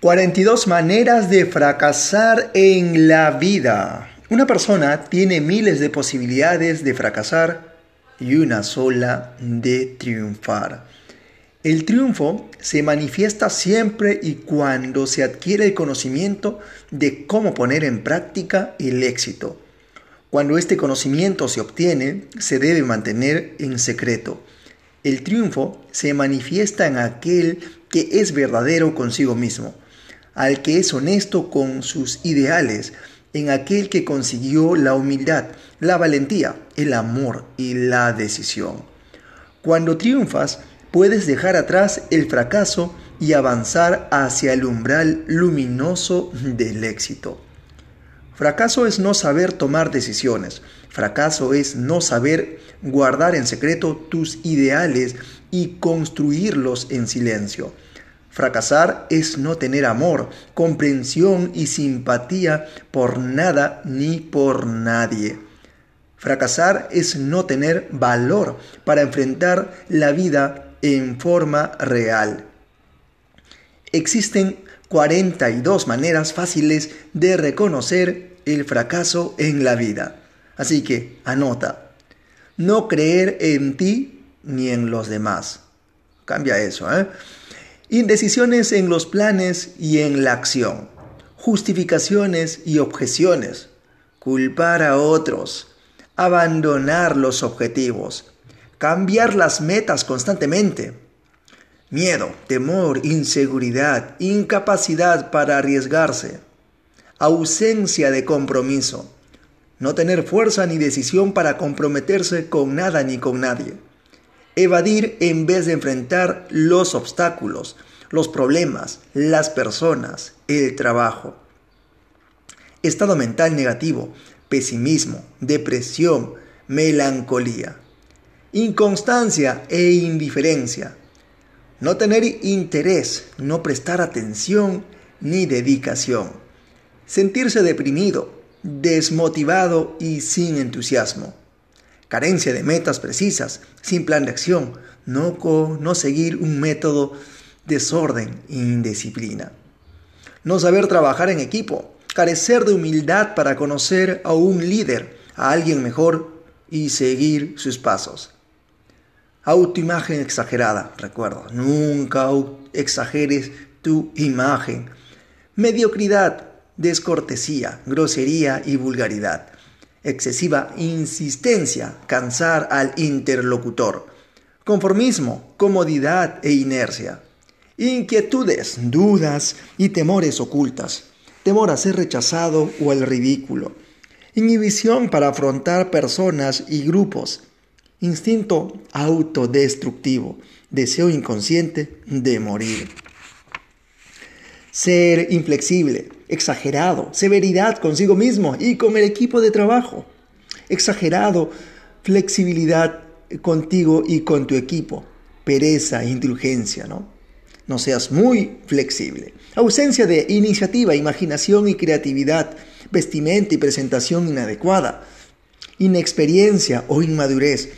42 maneras de fracasar en la vida. Una persona tiene miles de posibilidades de fracasar y una sola de triunfar. El triunfo se manifiesta siempre y cuando se adquiere el conocimiento de cómo poner en práctica el éxito. Cuando este conocimiento se obtiene, se debe mantener en secreto. El triunfo se manifiesta en aquel que es verdadero consigo mismo al que es honesto con sus ideales, en aquel que consiguió la humildad, la valentía, el amor y la decisión. Cuando triunfas, puedes dejar atrás el fracaso y avanzar hacia el umbral luminoso del éxito. Fracaso es no saber tomar decisiones. Fracaso es no saber guardar en secreto tus ideales y construirlos en silencio. Fracasar es no tener amor, comprensión y simpatía por nada ni por nadie. Fracasar es no tener valor para enfrentar la vida en forma real. Existen 42 maneras fáciles de reconocer el fracaso en la vida. Así que anota, no creer en ti ni en los demás. Cambia eso, ¿eh? Indecisiones en los planes y en la acción. Justificaciones y objeciones. Culpar a otros. Abandonar los objetivos. Cambiar las metas constantemente. Miedo, temor, inseguridad, incapacidad para arriesgarse. Ausencia de compromiso. No tener fuerza ni decisión para comprometerse con nada ni con nadie Evadir en vez de enfrentar los obstáculos, los problemas, las personas, el trabajo. Estado mental negativo, pesimismo, depresión, melancolía. Inconstancia e indiferencia. No tener interés, no prestar atención ni dedicación. Sentirse deprimido, desmotivado y sin entusiasmo carencia de metas precisas, sin plan de acción, no, no seguir un método, desorden e indisciplina. No saber trabajar en equipo, carecer de humildad para conocer a un líder, a alguien mejor y seguir sus pasos. Autoimagen exagerada, recuerdo, nunca exageres tu imagen. Mediocridad, descortesía, grosería y vulgaridad excesiva insistencia, cansar al interlocutor, conformismo, comodidad e inercia, inquietudes, dudas y temores ocultas, temor a ser rechazado o al ridículo, inhibición para afrontar personas y grupos, instinto autodestructivo, deseo inconsciente de morir. Ser inflexible, exagerado, severidad consigo mismo y con el equipo de trabajo. Exagerado, flexibilidad contigo y con tu equipo. Pereza, indulgencia, ¿no? No seas muy flexible. Ausencia de iniciativa, imaginación y creatividad. Vestimenta y presentación inadecuada. Inexperiencia o inmadurez.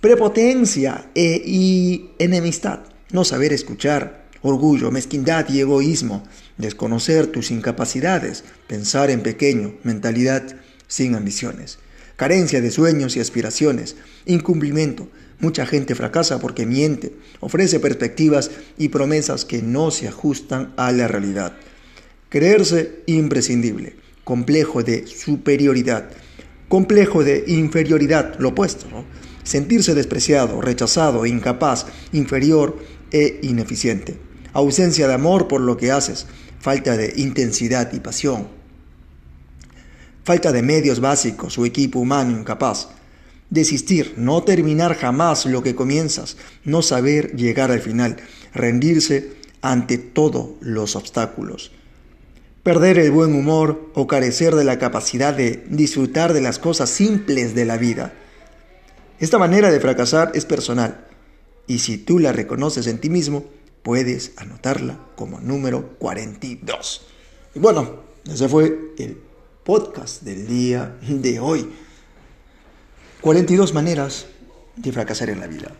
Prepotencia e, y enemistad. No saber escuchar orgullo, mezquindad y egoísmo, desconocer tus incapacidades, pensar en pequeño, mentalidad sin ambiciones, carencia de sueños y aspiraciones, incumplimiento. Mucha gente fracasa porque miente, ofrece perspectivas y promesas que no se ajustan a la realidad. Creerse imprescindible, complejo de superioridad, complejo de inferioridad, lo opuesto, sentirse despreciado, rechazado, incapaz, inferior e ineficiente ausencia de amor por lo que haces, falta de intensidad y pasión, falta de medios básicos o equipo humano incapaz, desistir, no terminar jamás lo que comienzas, no saber llegar al final, rendirse ante todos los obstáculos, perder el buen humor o carecer de la capacidad de disfrutar de las cosas simples de la vida. Esta manera de fracasar es personal, y si tú la reconoces en ti mismo, puedes anotarla como número 42. Y bueno, ese fue el podcast del día de hoy. 42 maneras de fracasar en la vida.